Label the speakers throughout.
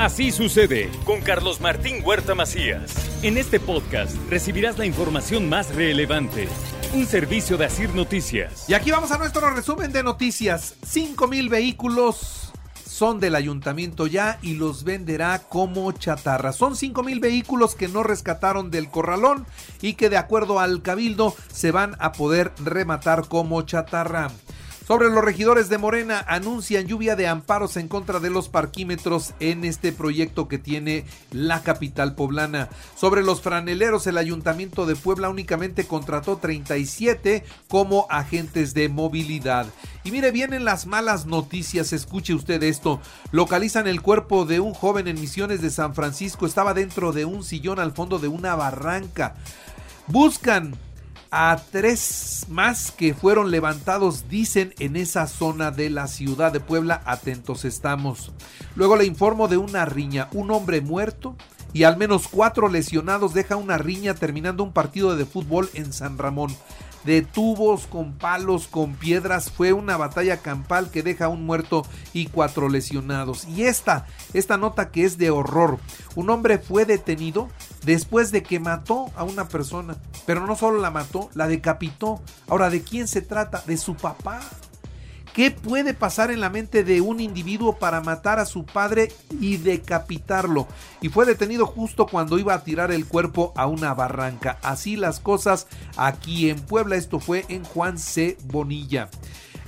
Speaker 1: Así sucede con Carlos Martín Huerta Macías. En este podcast recibirás la información más relevante. Un servicio de Asir Noticias.
Speaker 2: Y aquí vamos a nuestro resumen de noticias. 5 mil vehículos son del ayuntamiento ya y los venderá como chatarra. Son 5 mil vehículos que no rescataron del corralón y que de acuerdo al cabildo se van a poder rematar como chatarra. Sobre los regidores de Morena anuncian lluvia de amparos en contra de los parquímetros en este proyecto que tiene la capital poblana. Sobre los franeleros, el ayuntamiento de Puebla únicamente contrató 37 como agentes de movilidad. Y mire, vienen las malas noticias, escuche usted esto. Localizan el cuerpo de un joven en Misiones de San Francisco, estaba dentro de un sillón al fondo de una barranca. Buscan a tres más que fueron levantados, dicen, en esa zona de la ciudad de Puebla. Atentos estamos. Luego le informo de una riña, un hombre muerto y al menos cuatro lesionados deja una riña terminando un partido de fútbol en San Ramón de tubos, con palos, con piedras. Fue una batalla campal que deja un muerto y cuatro lesionados. Y esta, esta nota que es de horror. Un hombre fue detenido después de que mató a una persona. Pero no solo la mató, la decapitó. Ahora, ¿de quién se trata? De su papá. ¿Qué puede pasar en la mente de un individuo para matar a su padre y decapitarlo? Y fue detenido justo cuando iba a tirar el cuerpo a una barranca. Así las cosas aquí en Puebla. Esto fue en Juan C. Bonilla.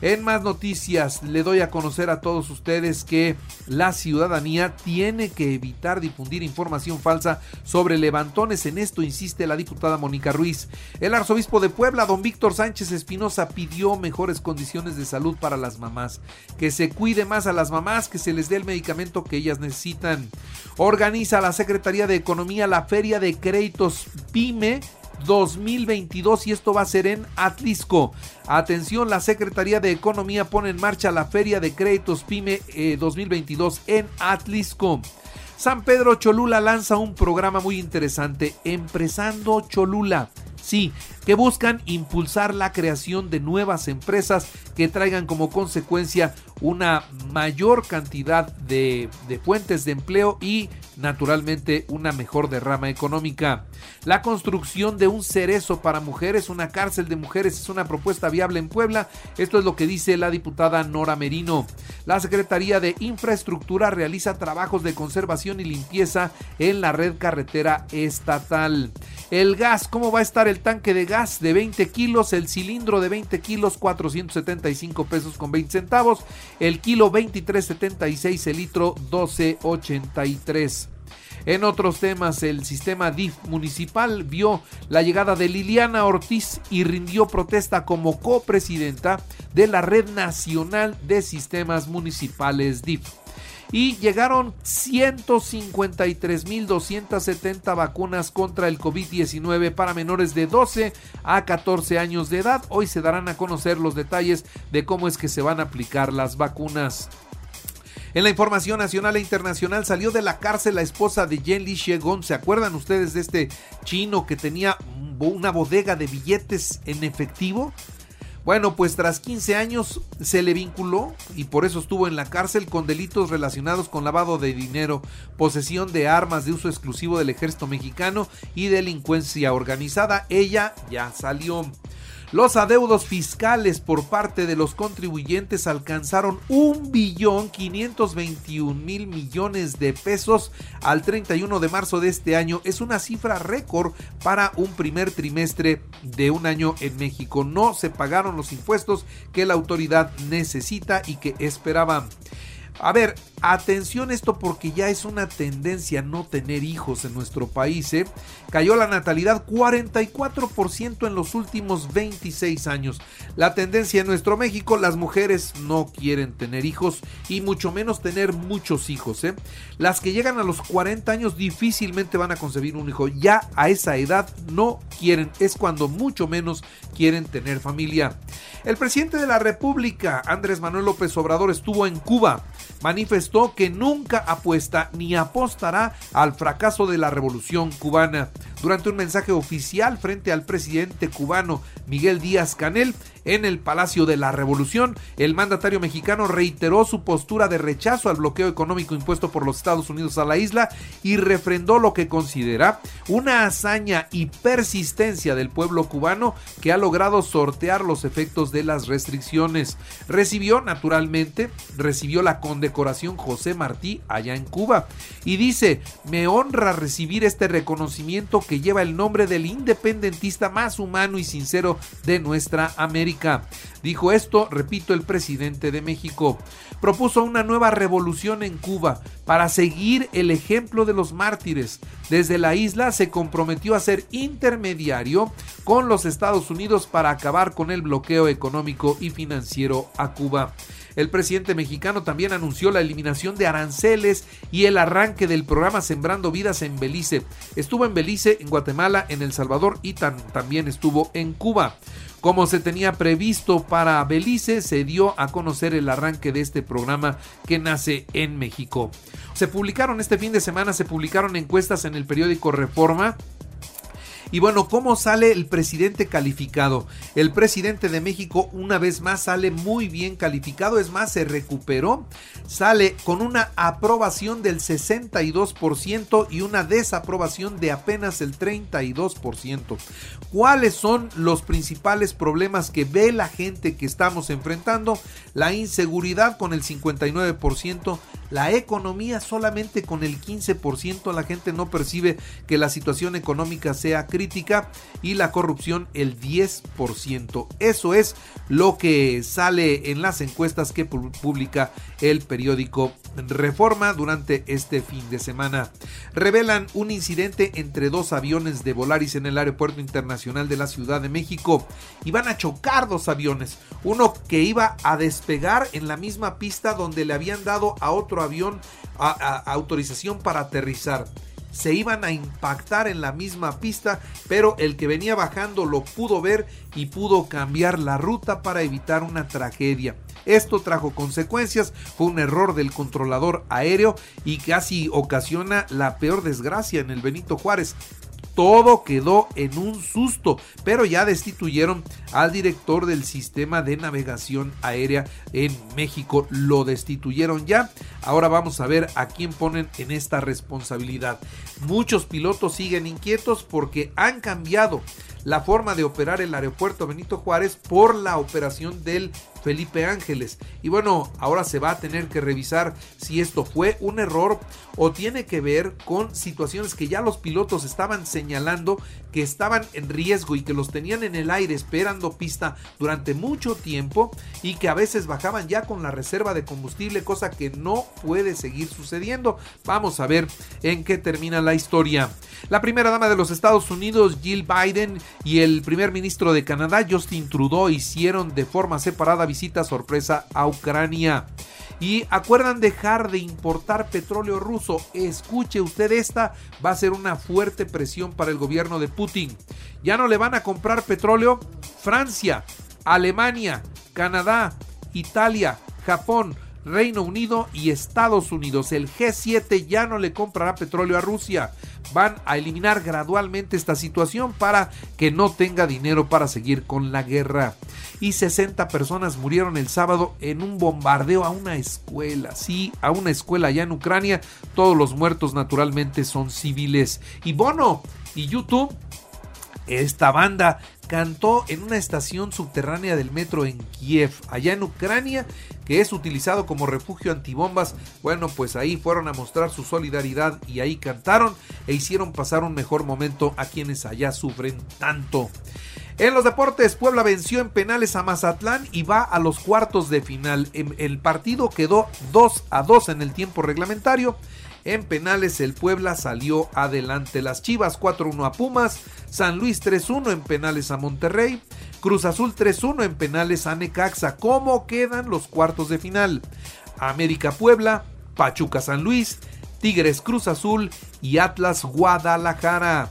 Speaker 2: En más noticias, le doy a conocer a todos ustedes que la ciudadanía tiene que evitar difundir información falsa sobre levantones. En esto insiste la diputada Mónica Ruiz. El arzobispo de Puebla, don Víctor Sánchez Espinosa, pidió mejores condiciones de salud para las mamás. Que se cuide más a las mamás, que se les dé el medicamento que ellas necesitan. Organiza la Secretaría de Economía la Feria de Créditos PYME 2022 y esto va a ser en Atlisco. Atención, la Secretaría de Economía pone en marcha la Feria de Créditos PYME 2022 eh, en Atlisco. San Pedro Cholula lanza un programa muy interesante, Empresando Cholula. Sí, que buscan impulsar la creación de nuevas empresas que traigan como consecuencia una mayor cantidad de, de, fuentes de empleo y naturalmente una mejor derrama económica. La construcción de un cerezo para mujeres, una cárcel de mujeres es una propuesta viable en Puebla. Esto es lo que dice la diputada Nora Merino. La Secretaría de Infraestructura realiza trabajos de conservación y limpieza en la red carretera estatal. El gas, ¿cómo va a estar el tanque de gas de 20 kilos? El cilindro de 20 kilos, 475 pesos con 20 centavos. El kilo 23.76, el litro 12.83. En otros temas, el sistema DIF municipal vio la llegada de Liliana Ortiz y rindió protesta como copresidenta de la Red Nacional de Sistemas Municipales DIF y llegaron 153.270 vacunas contra el COVID-19 para menores de 12 a 14 años de edad. Hoy se darán a conocer los detalles de cómo es que se van a aplicar las vacunas. En la información nacional e internacional salió de la cárcel la esposa de Jen Li Shegon. ¿Se acuerdan ustedes de este chino que tenía una bodega de billetes en efectivo? Bueno, pues tras 15 años se le vinculó y por eso estuvo en la cárcel con delitos relacionados con lavado de dinero, posesión de armas de uso exclusivo del ejército mexicano y delincuencia organizada. Ella ya salió. Los adeudos fiscales por parte de los contribuyentes alcanzaron un billón 521 mil millones de pesos al 31 de marzo de este año. Es una cifra récord para un primer trimestre de un año en México. No se pagaron los impuestos que la autoridad necesita y que esperaba. A ver, Atención esto porque ya es una tendencia no tener hijos en nuestro país. ¿eh? Cayó la natalidad 44% en los últimos 26 años. La tendencia en nuestro México, las mujeres no quieren tener hijos y mucho menos tener muchos hijos. ¿eh? Las que llegan a los 40 años difícilmente van a concebir un hijo. Ya a esa edad no quieren. Es cuando mucho menos quieren tener familia. El presidente de la República, Andrés Manuel López Obrador, estuvo en Cuba. Manifestó que nunca apuesta ni apostará al fracaso de la revolución cubana. Durante un mensaje oficial frente al presidente cubano Miguel Díaz Canel, en el Palacio de la Revolución, el mandatario mexicano reiteró su postura de rechazo al bloqueo económico impuesto por los Estados Unidos a la isla y refrendó lo que considera una hazaña y persistencia del pueblo cubano que ha logrado sortear los efectos de las restricciones. Recibió, naturalmente, recibió la condecoración José Martí allá en Cuba y dice, me honra recibir este reconocimiento que lleva el nombre del independentista más humano y sincero de nuestra América Dijo esto, repito, el presidente de México. Propuso una nueva revolución en Cuba para seguir el ejemplo de los mártires. Desde la isla se comprometió a ser intermediario con los Estados Unidos para acabar con el bloqueo económico y financiero a Cuba. El presidente mexicano también anunció la eliminación de aranceles y el arranque del programa Sembrando Vidas en Belice. Estuvo en Belice, en Guatemala, en El Salvador y también estuvo en Cuba. Como se tenía previsto para Belice, se dio a conocer el arranque de este programa que nace en México. Se publicaron este fin de semana, se publicaron encuestas en el periódico Reforma y bueno, ¿cómo sale el presidente calificado? El presidente de México una vez más sale muy bien calificado, es más, se recuperó, sale con una aprobación del 62% y una desaprobación de apenas el 32%. ¿Cuáles son los principales problemas que ve la gente que estamos enfrentando? La inseguridad con el 59%, la economía solamente con el 15%, la gente no percibe que la situación económica sea crítica y la corrupción el 10%. Eso es lo que sale en las encuestas que publica el periódico Reforma durante este fin de semana. Revelan un incidente entre dos aviones de Volaris en el Aeropuerto Internacional de la Ciudad de México. Iban a chocar dos aviones. Uno que iba a despegar en la misma pista donde le habían dado a otro avión autorización para aterrizar se iban a impactar en la misma pista, pero el que venía bajando lo pudo ver y pudo cambiar la ruta para evitar una tragedia. Esto trajo consecuencias, fue un error del controlador aéreo y casi ocasiona la peor desgracia en el Benito Juárez todo quedó en un susto, pero ya destituyeron al director del sistema de navegación aérea en México. Lo destituyeron ya. Ahora vamos a ver a quién ponen en esta responsabilidad. Muchos pilotos siguen inquietos porque han cambiado la forma de operar el aeropuerto Benito Juárez por la operación del Felipe Ángeles. Y bueno, ahora se va a tener que revisar si esto fue un error o tiene que ver con situaciones que ya los pilotos estaban señalando que estaban en riesgo y que los tenían en el aire esperando pista durante mucho tiempo y que a veces bajaban ya con la reserva de combustible, cosa que no puede seguir sucediendo. Vamos a ver en qué termina la historia. La primera dama de los Estados Unidos, Jill Biden, y el primer ministro de Canadá, Justin Trudeau, hicieron de forma separada visita sorpresa a Ucrania. Y acuerdan dejar de importar petróleo ruso. Escuche usted esta, va a ser una fuerte presión para el gobierno de Putin. Ya no le van a comprar petróleo Francia, Alemania, Canadá, Italia, Japón, Reino Unido y Estados Unidos. El G7 ya no le comprará petróleo a Rusia. Van a eliminar gradualmente esta situación para que no tenga dinero para seguir con la guerra. Y 60 personas murieron el sábado en un bombardeo a una escuela. Sí, a una escuela allá en Ucrania. Todos los muertos naturalmente son civiles. Y Bono y YouTube esta banda cantó en una estación subterránea del metro en Kiev, allá en Ucrania, que es utilizado como refugio antibombas. Bueno, pues ahí fueron a mostrar su solidaridad y ahí cantaron e hicieron pasar un mejor momento a quienes allá sufren tanto. En los deportes, Puebla venció en penales a Mazatlán y va a los cuartos de final. El partido quedó 2 a 2 en el tiempo reglamentario. En penales el Puebla salió adelante. Las Chivas 4-1 a Pumas, San Luis 3-1 en penales a Monterrey, Cruz Azul 3-1 en penales a Necaxa. ¿Cómo quedan los cuartos de final? América Puebla, Pachuca San Luis, Tigres Cruz Azul y Atlas Guadalajara.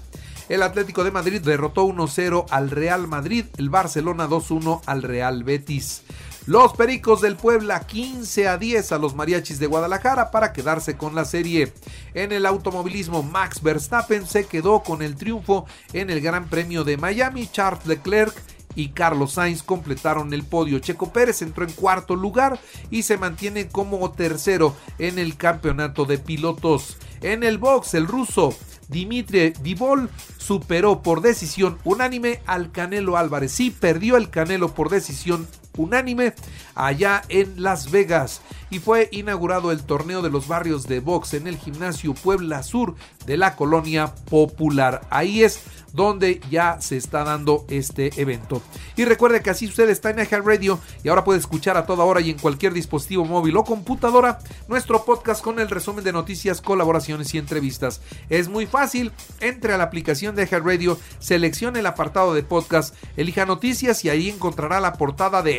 Speaker 2: El Atlético de Madrid derrotó 1-0 al Real Madrid, el Barcelona 2-1 al Real Betis. Los Pericos del Puebla 15 a 10 a los Mariachis de Guadalajara para quedarse con la serie. En el automovilismo, Max Verstappen se quedó con el triunfo en el Gran Premio de Miami. Charles Leclerc y Carlos Sainz completaron el podio. Checo Pérez entró en cuarto lugar y se mantiene como tercero en el campeonato de pilotos. En el box, el ruso Dimitri Vivol superó por decisión unánime al Canelo Álvarez. Sí, perdió el Canelo por decisión unánime allá en Las Vegas y fue inaugurado el torneo de los barrios de box en el gimnasio Puebla Sur de la colonia popular. Ahí es donde ya se está dando este evento. Y recuerde que así sucede está en iHeart Radio y ahora puede escuchar a toda hora y en cualquier dispositivo móvil o computadora nuestro podcast con el resumen de noticias, colaboraciones y entrevistas. Es muy fácil, entre a la aplicación de iHeart Radio, seleccione el apartado de podcast, elija noticias y ahí encontrará la portada